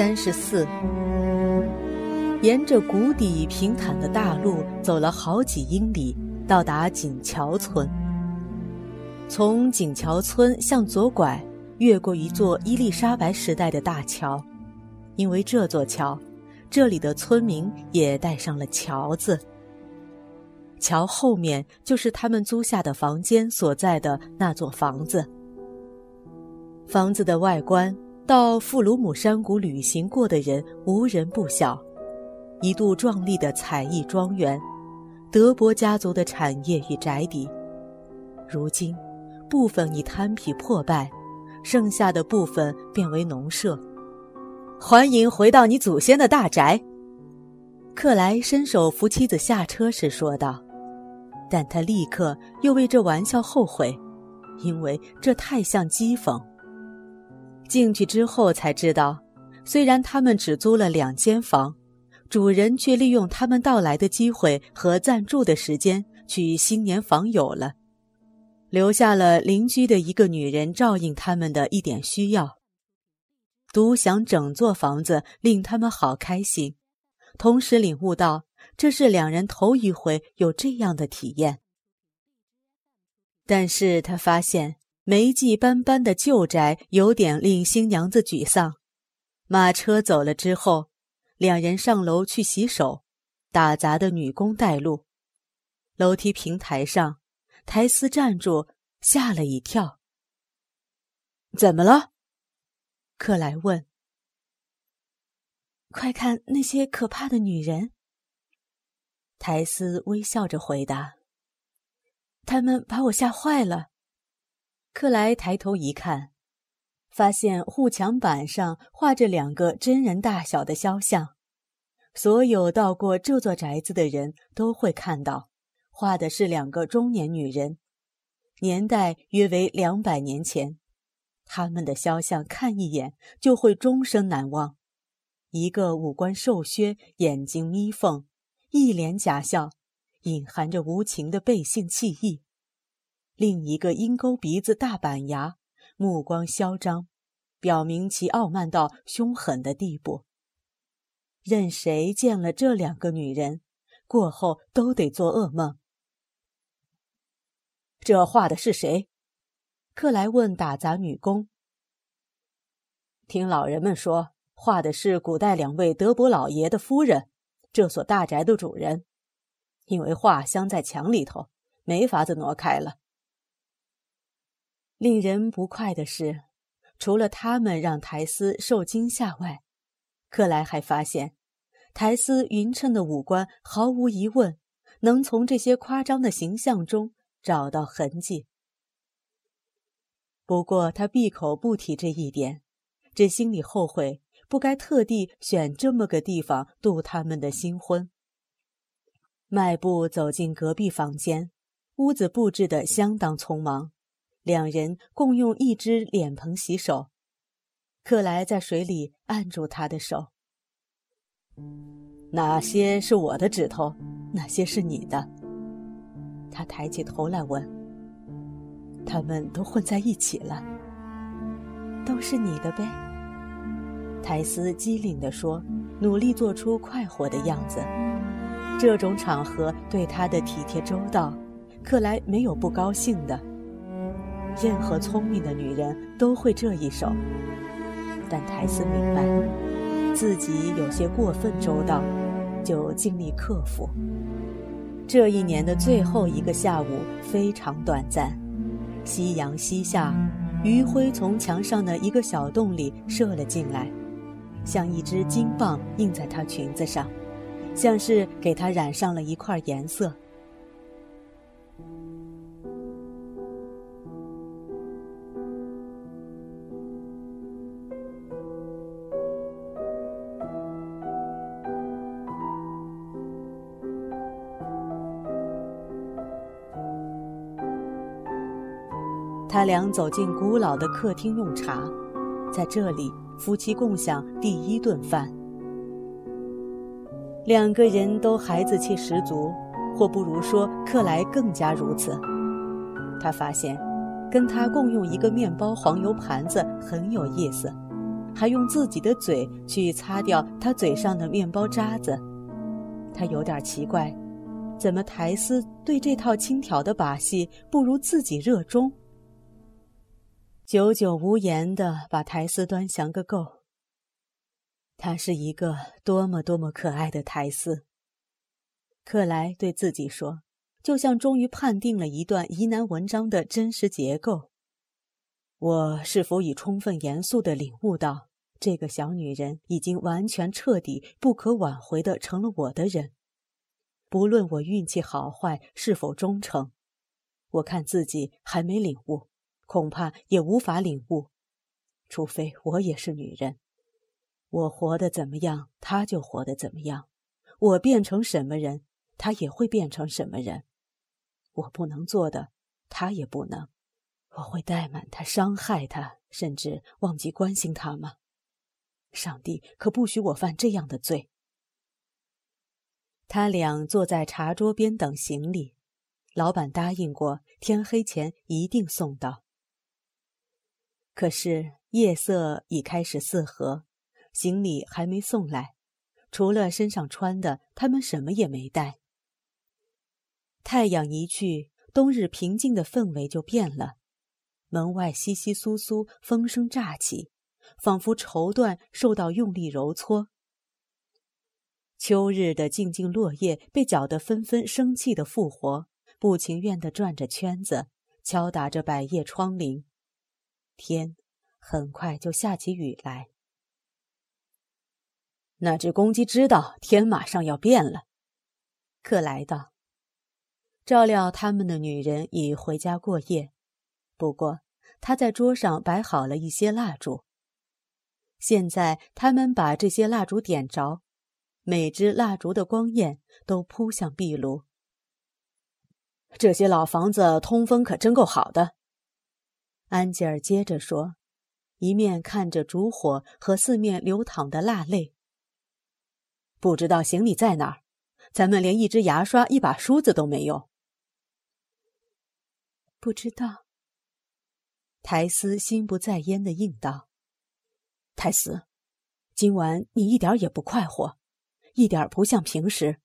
三十四，沿着谷底平坦的大路走了好几英里，到达锦桥村。从锦桥村向左拐，越过一座伊丽莎白时代的大桥，因为这座桥，这里的村民也带上了“桥”字。桥后面就是他们租下的房间所在的那座房子。房子的外观，到富鲁姆山谷旅行过的人无人不晓，一度壮丽的彩艺庄园，德伯家族的产业与宅邸，如今。部分已坍圮破败，剩下的部分变为农舍。欢迎回到你祖先的大宅，克莱伸手扶妻子下车时说道。但他立刻又为这玩笑后悔，因为这太像讥讽。进去之后才知道，虽然他们只租了两间房，主人却利用他们到来的机会和暂住的时间去新年访友了。留下了邻居的一个女人照应他们的一点需要。独享整座房子令他们好开心，同时领悟到这是两人头一回有这样的体验。但是他发现霉迹斑斑的旧宅有点令新娘子沮丧。马车走了之后，两人上楼去洗手，打杂的女工带路。楼梯平台上。苔丝站住，吓了一跳。怎么了？克莱问。快看那些可怕的女人！苔丝微笑着回答。他们把我吓坏了。克莱抬头一看，发现护墙板上画着两个真人大小的肖像，所有到过这座宅子的人都会看到。画的是两个中年女人，年代约为两百年前。他们的肖像看一眼就会终生难忘。一个五官瘦削，眼睛眯缝，一脸假笑，隐含着无情的背信弃义；另一个鹰钩鼻子、大板牙，目光嚣张，表明其傲慢到凶狠的地步。任谁见了这两个女人，过后都得做噩梦。这画的是谁？克莱问打杂女工。听老人们说，画的是古代两位德伯老爷的夫人，这所大宅的主人。因为画镶在墙里头，没法子挪开了。令人不快的是，除了他们让苔丝受惊吓外，克莱还发现，苔丝匀称的五官毫无疑问能从这些夸张的形象中。找到痕迹，不过他闭口不提这一点，只心里后悔不该特地选这么个地方度他们的新婚。迈步走进隔壁房间，屋子布置得相当匆忙，两人共用一只脸盆洗手。克莱在水里按住他的手，哪些是我的指头，哪些是你的？他抬起头来问：“他们都混在一起了，都是你的呗？”苔丝机灵地说，努力做出快活的样子。这种场合对他的体贴周到，克莱没有不高兴的。任何聪明的女人都会这一手，但苔丝明白，自己有些过分周到，就尽力克服。这一年的最后一个下午非常短暂，夕阳西下，余晖从墙上的一个小洞里射了进来，像一只金棒印在她裙子上，像是给她染上了一块颜色。他俩走进古老的客厅用茶，在这里，夫妻共享第一顿饭。两个人都孩子气十足，或不如说克莱更加如此。他发现，跟他共用一个面包黄油盘子很有意思，还用自己的嘴去擦掉他嘴上的面包渣子。他有点奇怪，怎么苔丝对这套轻佻的把戏不如自己热衷？久久无言的把苔丝端详个够。她是一个多么多么可爱的苔丝。克莱对自己说，就像终于判定了一段疑难文章的真实结构。我是否已充分严肃的领悟到，这个小女人已经完全彻底、不可挽回的成了我的人？不论我运气好坏，是否忠诚，我看自己还没领悟，恐怕也无法领悟，除非我也是女人。我活得怎么样，他就活得怎么样；我变成什么人，他也会变成什么人。我不能做的，他也不能。我会怠慢他，伤害他，甚至忘记关心他吗？上帝可不许我犯这样的罪。他俩坐在茶桌边等行李，老板答应过，天黑前一定送到。可是夜色已开始四合。行李还没送来，除了身上穿的，他们什么也没带。太阳一去，冬日平静的氛围就变了。门外窸窸窣窣，风声乍起，仿佛绸缎受到用力揉搓。秋日的静静落叶被搅得纷纷生气的复活，不情愿地转着圈子，敲打着百叶窗棂。天很快就下起雨来。那只公鸡知道天马上要变了，克莱道。照料他们的女人已回家过夜，不过他在桌上摆好了一些蜡烛。现在他们把这些蜡烛点着，每支蜡烛的光焰都扑向壁炉。这些老房子通风可真够好的，安吉尔接着说，一面看着烛火和四面流淌的蜡泪。不知道行李在哪儿，咱们连一支牙刷、一把梳子都没有。不知道。苔丝心不在焉的应道：“苔丝，今晚你一点也不快活，一点不像平时。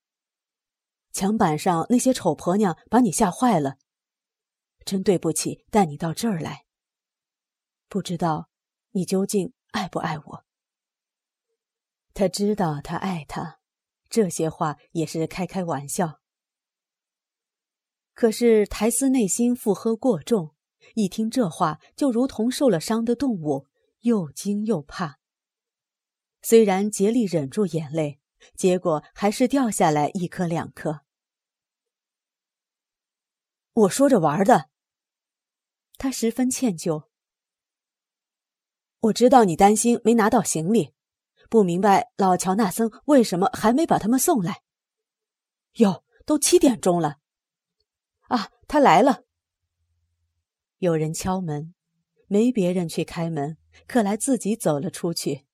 墙板上那些丑婆娘把你吓坏了，真对不起，带你到这儿来。不知道你究竟爱不爱我。”他知道他爱她，这些话也是开开玩笑。可是苔丝内心负荷过重，一听这话就如同受了伤的动物，又惊又怕。虽然竭力忍住眼泪，结果还是掉下来一颗两颗。我说着玩的，他十分歉疚。我知道你担心没拿到行李。不明白老乔纳森为什么还没把他们送来？哟，都七点钟了。啊，他来了。有人敲门，没别人去开门，克莱自己走了出去。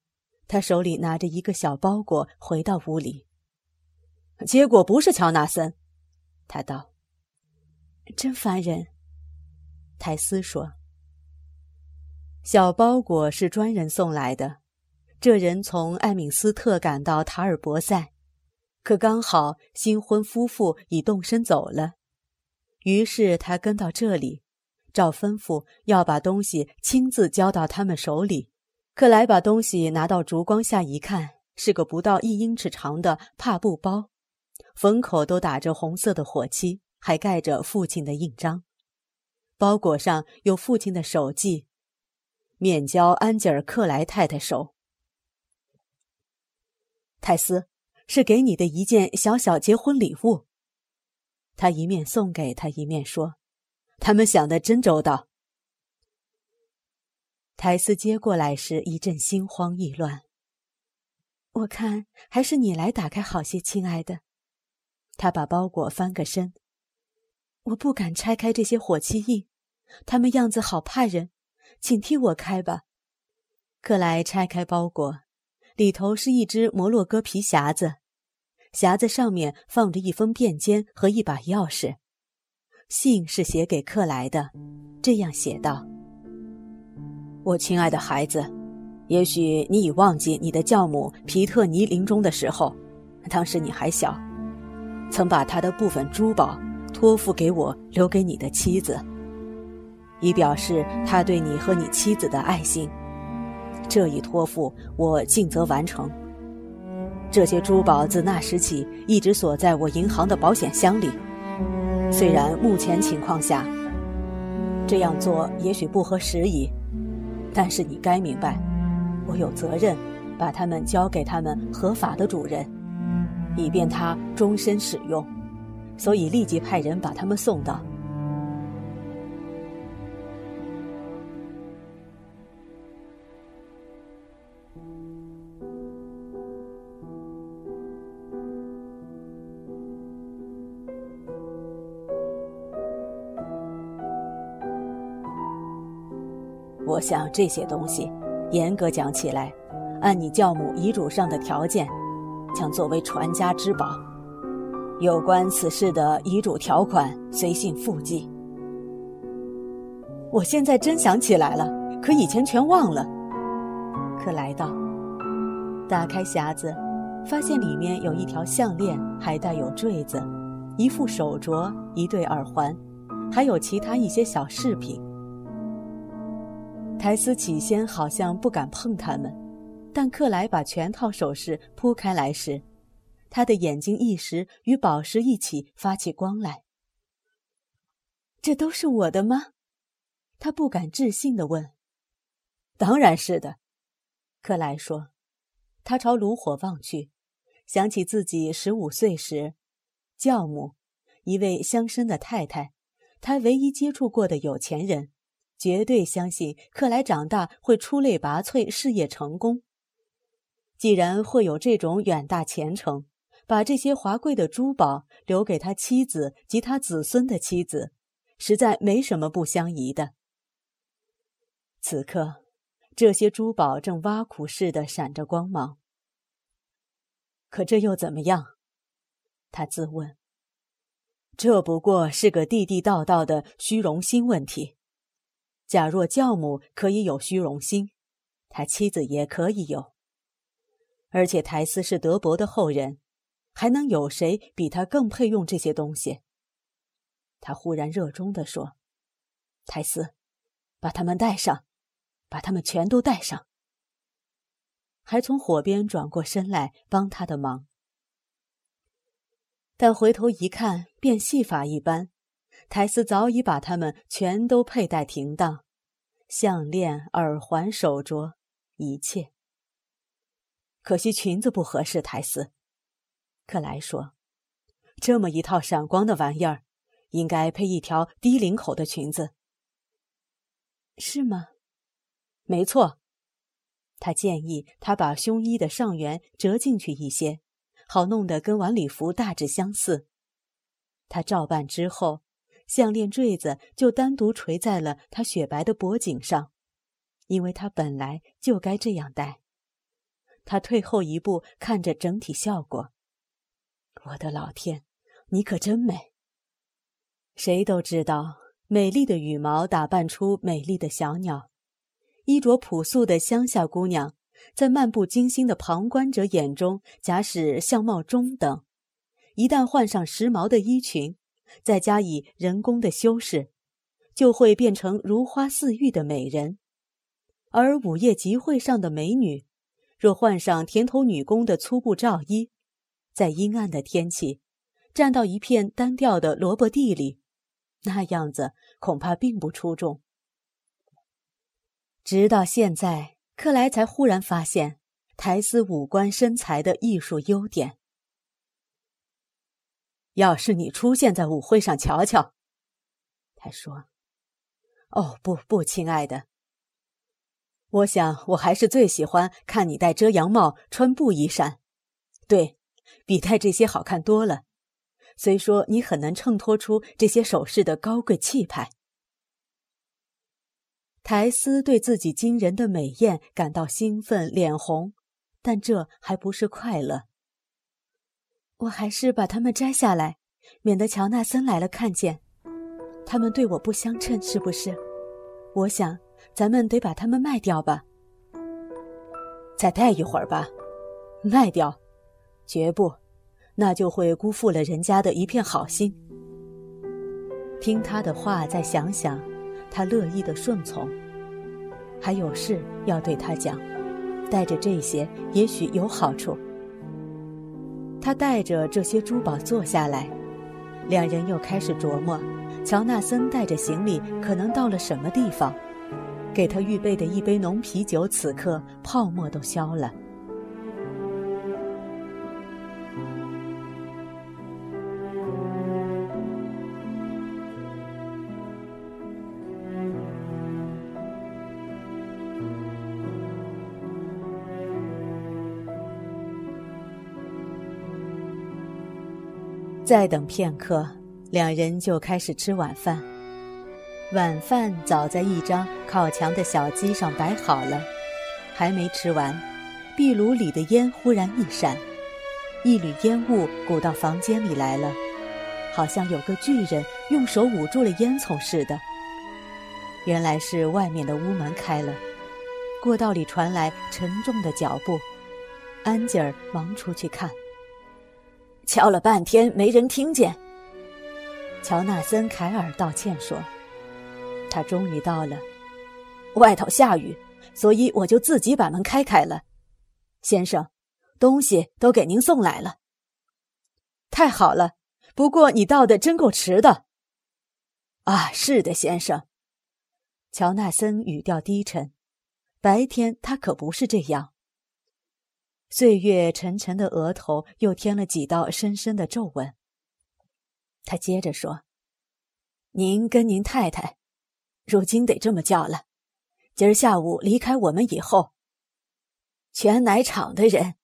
他手里拿着一个小包裹，回到屋里。结果不是乔纳森，他道：“真烦人。”泰斯说：“小包裹是专人送来的。”这人从艾敏斯特赶到塔尔博塞，可刚好新婚夫妇已动身走了，于是他跟到这里，照吩咐要把东西亲自交到他们手里。克莱把东西拿到烛光下一看，是个不到一英尺长的帕布包，封口都打着红色的火漆，还盖着父亲的印章。包裹上有父亲的手迹，面交安吉尔·克莱太太手。泰斯，是给你的一件小小结婚礼物。他一面送给他，一面说：“他们想的真周到。”泰斯接过来时一阵心慌意乱。我看还是你来打开好些，亲爱的。他把包裹翻个身。我不敢拆开这些火漆印，他们样子好怕人，请替我开吧。”克莱拆开包裹，里头是一只摩洛哥皮匣子，匣子上面放着一封便笺和一把钥匙。信是写给克莱的，这样写道：“我亲爱的孩子，也许你已忘记你的教母皮特尼临终的时候，当时你还小，曾把他的部分珠宝托付给我，留给你的妻子，以表示他对你和你妻子的爱心。这一托付我尽责完成。这些珠宝自那时起一直锁在我银行的保险箱里。”虽然目前情况下这样做也许不合时宜，但是你该明白，我有责任把它们交给他们合法的主人，以便他终身使用，所以立即派人把他们送到。想这些东西，严格讲起来，按你教母遗嘱上的条件，将作为传家之宝。有关此事的遗嘱条款，随信附记。我现在真想起来了，可以前全忘了。克莱道，打开匣子，发现里面有一条项链，还带有坠子，一副手镯，一对耳环，还有其他一些小饰品。苔丝起先好像不敢碰他们，但克莱把全套首饰铺开来时，他的眼睛一时与宝石一起发起光来。这都是我的吗？他不敢置信地问。“当然是的。”克莱说。他朝炉火望去，想起自己十五岁时，教母，一位乡绅的太太，他唯一接触过的有钱人。绝对相信克莱长大会出类拔萃，事业成功。既然会有这种远大前程，把这些华贵的珠宝留给他妻子及他子孙的妻子，实在没什么不相宜的。此刻，这些珠宝正挖苦似的闪着光芒。可这又怎么样？他自问。这不过是个地地道道的虚荣心问题。假若教母可以有虚荣心，他妻子也可以有。而且苔丝是德伯的后人，还能有谁比他更配用这些东西？他忽然热衷地说：“苔丝，把他们带上，把他们全都带上。”还从火边转过身来帮他的忙。但回头一看，变戏法一般。苔丝早已把它们全都佩戴停当，项链、耳环、手镯，一切。可惜裙子不合适。苔丝，克莱说：“这么一套闪光的玩意儿，应该配一条低领口的裙子，是吗？”“没错。”他建议他把胸衣的上缘折进去一些，好弄得跟晚礼服大致相似。他照办之后。项链坠子就单独垂在了他雪白的脖颈上，因为他本来就该这样戴。他退后一步，看着整体效果。我的老天，你可真美！谁都知道，美丽的羽毛打扮出美丽的小鸟。衣着朴素的乡下姑娘，在漫不经心的旁观者眼中，假使相貌中等；一旦换上时髦的衣裙，再加以人工的修饰，就会变成如花似玉的美人。而午夜集会上的美女，若换上田头女工的粗布罩衣，在阴暗的天气，站到一片单调的萝卜地里，那样子恐怕并不出众。直到现在，克莱才忽然发现苔丝五官身材的艺术优点。要是你出现在舞会上，瞧瞧，他说：“哦，不不，亲爱的，我想我还是最喜欢看你戴遮阳帽、穿布衣衫，对比戴这些好看多了。虽说你很难衬托出这些首饰的高贵气派。”苔丝对自己惊人的美艳感到兴奋，脸红，但这还不是快乐。我还是把它们摘下来，免得乔纳森来了看见。他们对我不相称，是不是？我想，咱们得把它们卖掉吧。再待一会儿吧，卖掉？绝不，那就会辜负了人家的一片好心。听他的话，再想想，他乐意的顺从。还有事要对他讲，带着这些也许有好处。他带着这些珠宝坐下来，两人又开始琢磨：乔纳森带着行李可能到了什么地方？给他预备的一杯浓啤酒，此刻泡沫都消了。再等片刻，两人就开始吃晚饭。晚饭早在一张靠墙的小机上摆好了，还没吃完，壁炉里的烟忽然一闪，一缕烟雾鼓到房间里来了，好像有个巨人用手捂住了烟囱似的。原来是外面的屋门开了，过道里传来沉重的脚步，安吉尔忙出去看。敲了半天没人听见。乔纳森·凯尔道歉说：“他终于到了，外头下雨，所以我就自己把门开开了。先生，东西都给您送来了。太好了，不过你到的真够迟的。啊，是的，先生。”乔纳森语调低沉，白天他可不是这样。岁月沉沉的额头又添了几道深深的皱纹。他接着说：“您跟您太太，如今得这么叫了。今儿下午离开我们以后，全奶厂的人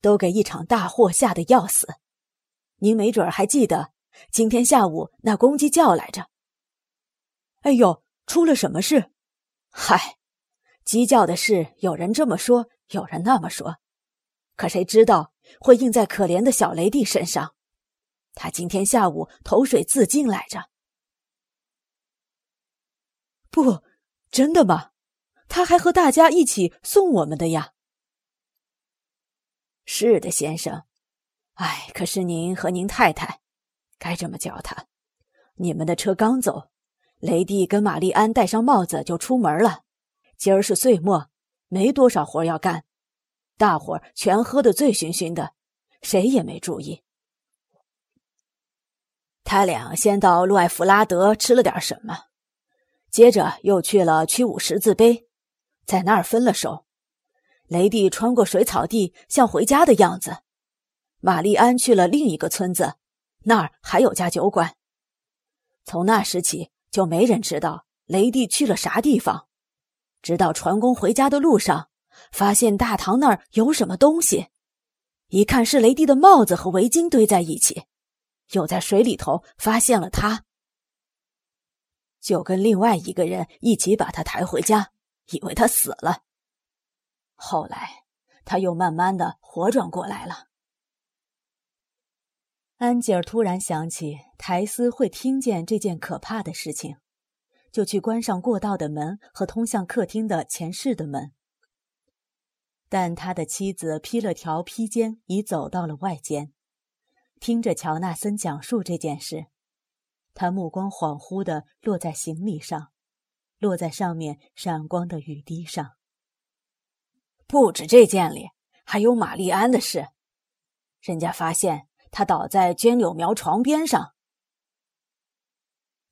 都给一场大祸吓得要死。您没准还记得今天下午那公鸡叫来着。哎呦，出了什么事？嗨，鸡叫的事，有人这么说，有人那么说。”可谁知道会印在可怜的小雷蒂身上？他今天下午投水自尽来着。不，真的吗？他还和大家一起送我们的呀。是的，先生。哎，可是您和您太太，该这么叫他。你们的车刚走，雷蒂跟玛丽安戴上帽子就出门了。今儿是岁末，没多少活要干。大伙儿全喝得醉醺醺的，谁也没注意。他俩先到路艾弗拉德吃了点什么，接着又去了曲武十字碑，在那儿分了手。雷蒂穿过水草地，像回家的样子。玛丽安去了另一个村子，那儿还有家酒馆。从那时起，就没人知道雷蒂去了啥地方，直到船工回家的路上。发现大堂那儿有什么东西，一看是雷蒂的帽子和围巾堆在一起，又在水里头发现了他，就跟另外一个人一起把他抬回家，以为他死了。后来他又慢慢的活转过来了。安吉尔突然想起苔丝会听见这件可怕的事情，就去关上过道的门和通向客厅的前室的门。但他的妻子披了条披肩，已走到了外间，听着乔纳森讲述这件事。他目光恍惚地落在行李上，落在上面闪光的雨滴上。不止这件里，还有玛丽安的事。人家发现她倒在绢柳苗床边上，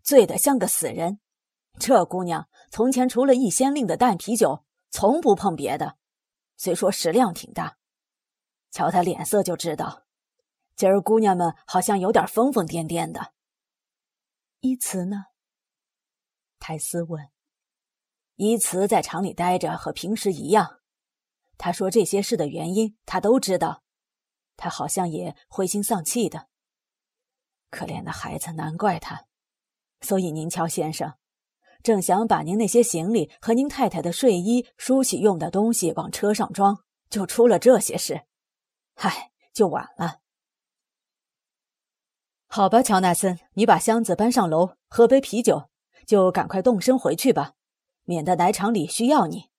醉得像个死人。这姑娘从前除了一先令的淡啤酒，从不碰别的。虽说食量挺大，瞧他脸色就知道，今儿姑娘们好像有点疯疯癫癫的。依慈呢？泰斯问。依慈在厂里待着，和平时一样。他说这些事的原因，他都知道。他好像也灰心丧气的。可怜的孩子，难怪他。所以您瞧，先生，正想把您那些行李和您太太的睡衣、梳洗用的东西往车上装，就出了这些事，唉，就晚了。好吧，乔纳森，你把箱子搬上楼，喝杯啤酒，就赶快动身回去吧，免得奶厂里需要你。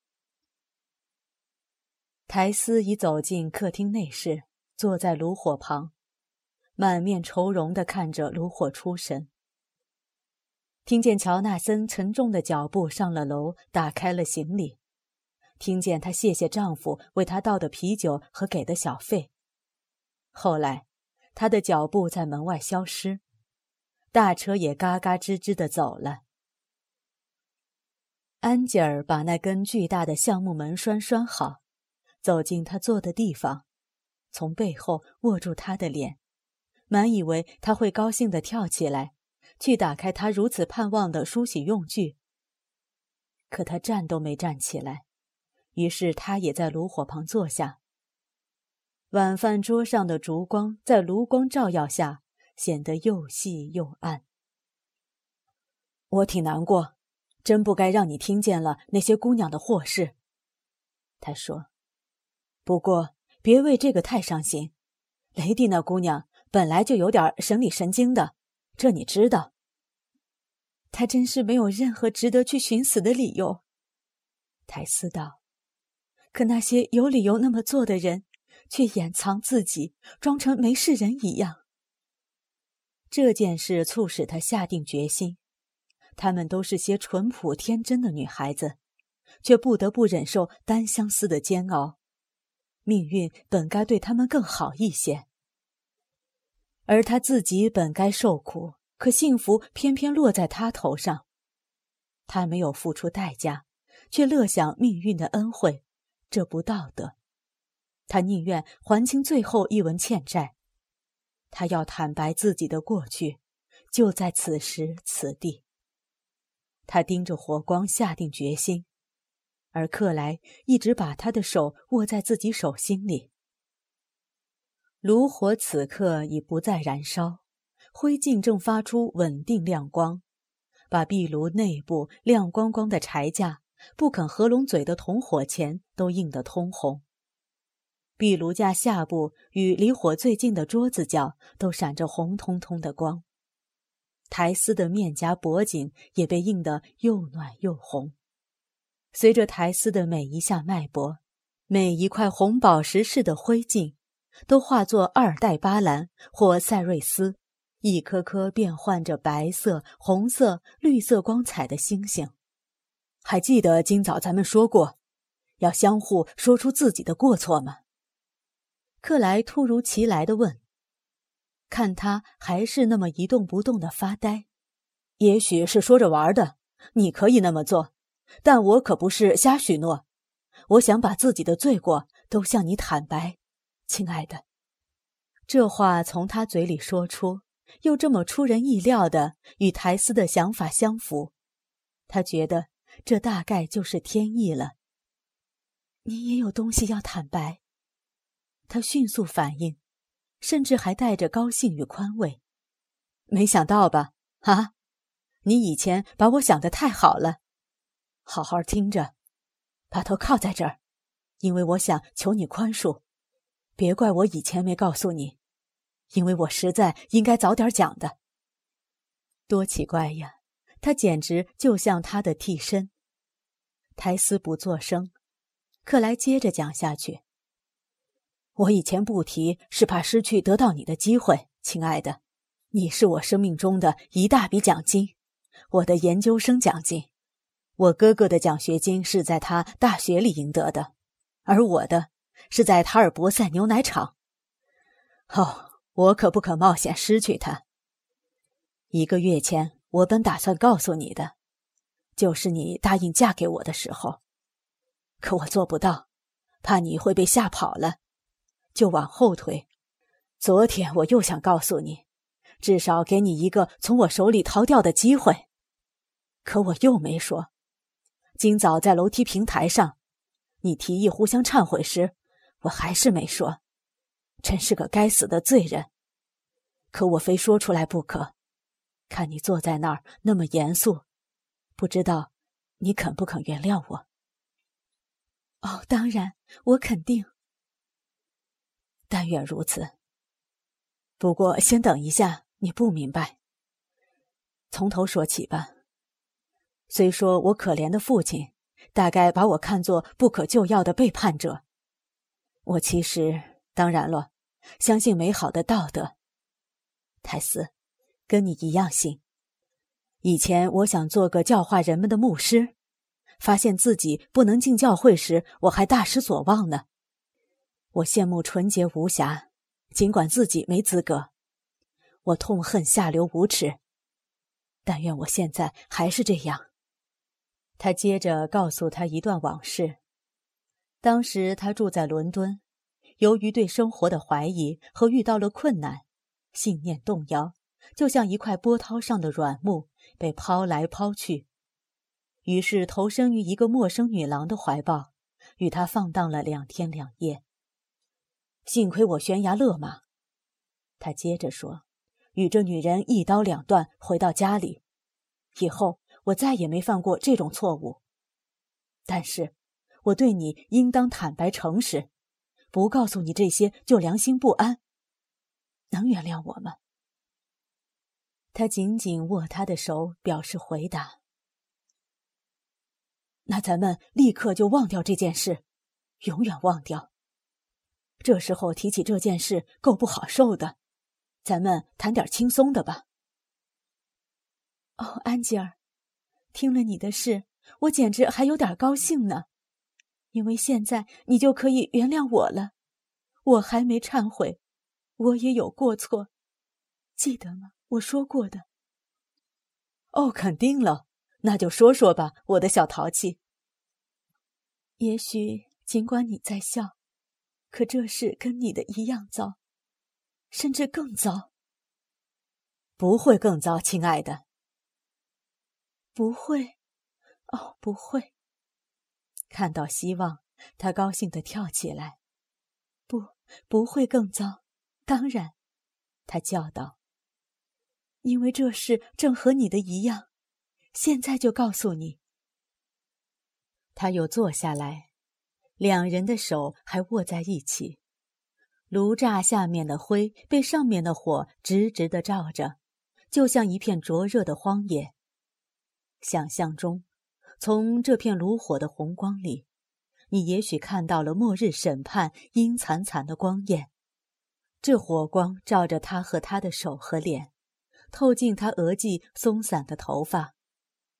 苔丝已走进客厅内室，坐在炉火旁，满面愁容地看着炉火出神。听见乔纳森沉重的脚步上了楼，打开了行李，听见她谢谢丈夫为她倒的啤酒和给的小费。后来，她的脚步在门外消失，大车也嘎嘎吱吱地走了。安吉尔把那根巨大的橡木门栓拴好，走进他坐的地方，从背后握住他的脸，满以为他会高兴地跳起来。去打开他如此盼望的梳洗用具，可他站都没站起来。于是他也在炉火旁坐下。晚饭桌上的烛光在炉光照耀下显得又细又暗。我挺难过，真不该让你听见了那些姑娘的祸事。他说：“不过别为这个太伤心。雷蒂那姑娘本来就有点生理神经的。”这你知道。他真是没有任何值得去寻死的理由，泰斯道。可那些有理由那么做的人，却掩藏自己，装成没事人一样。这件事促使他下定决心。她们都是些淳朴天真的女孩子，却不得不忍受单相思的煎熬。命运本该对她们更好一些。而他自己本该受苦，可幸福偏偏落在他头上。他没有付出代价，却乐享命运的恩惠，这不道德。他宁愿还清最后一文欠债。他要坦白自己的过去，就在此时此地。他盯着火光，下定决心，而克莱一直把他的手握在自己手心里。炉火此刻已不再燃烧，灰烬正发出稳定亮光，把壁炉内部亮光光的柴架、不肯合拢嘴的铜火钳都映得通红。壁炉架下部与离火最近的桌子角都闪着红彤彤的光，苔丝的面颊、脖颈也被映得又暖又红。随着苔丝的每一下脉搏，每一块红宝石似的灰烬。都化作阿尔代巴兰或赛瑞斯，一颗颗变换着白色、红色、绿色光彩的星星。还记得今早咱们说过，要相互说出自己的过错吗？克莱突如其来的问。看他还是那么一动不动的发呆，也许是说着玩的。你可以那么做，但我可不是瞎许诺。我想把自己的罪过都向你坦白。亲爱的，这话从他嘴里说出，又这么出人意料的与苔丝的想法相符，他觉得这大概就是天意了。你也有东西要坦白，他迅速反应，甚至还带着高兴与宽慰。没想到吧？啊，你以前把我想的太好了。好好听着，把头靠在这儿，因为我想求你宽恕。别怪我以前没告诉你，因为我实在应该早点讲的。多奇怪呀，他简直就像他的替身。苔丝不作声，克莱接着讲下去：“我以前不提，是怕失去得到你的机会，亲爱的。你是我生命中的一大笔奖金，我的研究生奖金。我哥哥的奖学金是在他大学里赢得的，而我的……”是在塔尔博塞牛奶厂。哦，我可不可冒险失去他？一个月前，我本打算告诉你的，就是你答应嫁给我的时候，可我做不到，怕你会被吓跑了，就往后推。昨天我又想告诉你，至少给你一个从我手里逃掉的机会，可我又没说。今早在楼梯平台上，你提议互相忏悔时。我还是没说，真是个该死的罪人。可我非说出来不可。看你坐在那儿那么严肃，不知道你肯不肯原谅我？哦，当然，我肯定。但愿如此。不过，先等一下，你不明白。从头说起吧。虽说我可怜的父亲，大概把我看作不可救药的背叛者。我其实，当然了，相信美好的道德。泰斯，跟你一样信。以前我想做个教化人们的牧师，发现自己不能进教会时，我还大失所望呢。我羡慕纯洁无瑕。尽管自己没资格，我痛恨下流无耻。但愿我现在还是这样。他接着告诉他一段往事：当时他住在伦敦，由于对生活的怀疑和遇到了困难，信念动摇，就像一块波涛上的软木被抛来抛去，于是投身于一个陌生女郎的怀抱，与她放荡了两天两夜。幸亏我悬崖勒马，他接着说：“与这女人一刀两断，回到家里。以后我再也没犯过这种错误。但是，我对你应当坦白诚实，不告诉你这些就良心不安。能原谅我吗？”他紧紧握他的手，表示回答。那咱们立刻就忘掉这件事，永远忘掉。这时候提起这件事够不好受的，咱们谈点轻松的吧。哦，安吉尔，听了你的事，我简直还有点高兴呢，因为现在你就可以原谅我了。我还没忏悔，我也有过错，记得吗？我说过的。哦，肯定了，那就说说吧，我的小淘气。也许尽管你在笑。可这事跟你的一样糟，甚至更糟。不会更糟，亲爱的。不会，哦，不会。看到希望，他高兴地跳起来。不，不会更糟。当然，他叫道：“因为这事正和你的一样。现在就告诉你。”他又坐下来。两人的手还握在一起，炉栅下面的灰被上面的火直直的照着，就像一片灼热的荒野。想象中，从这片炉火的红光里，你也许看到了末日审判阴惨惨的光焰。这火光照着他和他的手和脸，透进他额际松散的头发，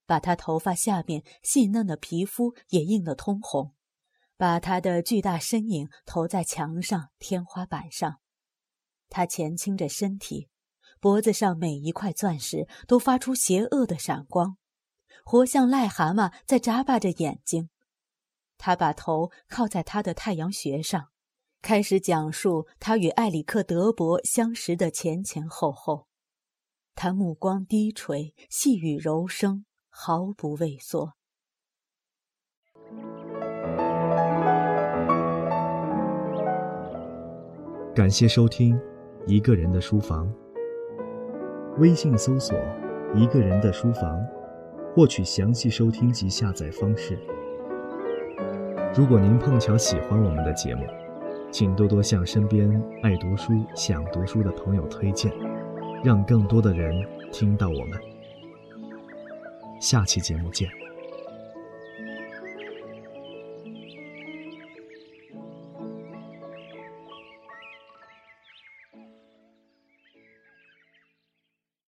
把他头发下面细嫩的皮肤也映得通红。把他的巨大身影投在墙上、天花板上，他前倾着身体，脖子上每一块钻石都发出邪恶的闪光，活像癞蛤蟆在眨巴着眼睛。他把头靠在他的太阳穴上，开始讲述他与艾里克·德伯相识的前前后后。他目光低垂，细语柔声，毫不畏缩。感谢收听《一个人的书房》。微信搜索“一个人的书房”，获取详细收听及下载方式。如果您碰巧喜欢我们的节目，请多多向身边爱读书、想读书的朋友推荐，让更多的人听到我们。下期节目见。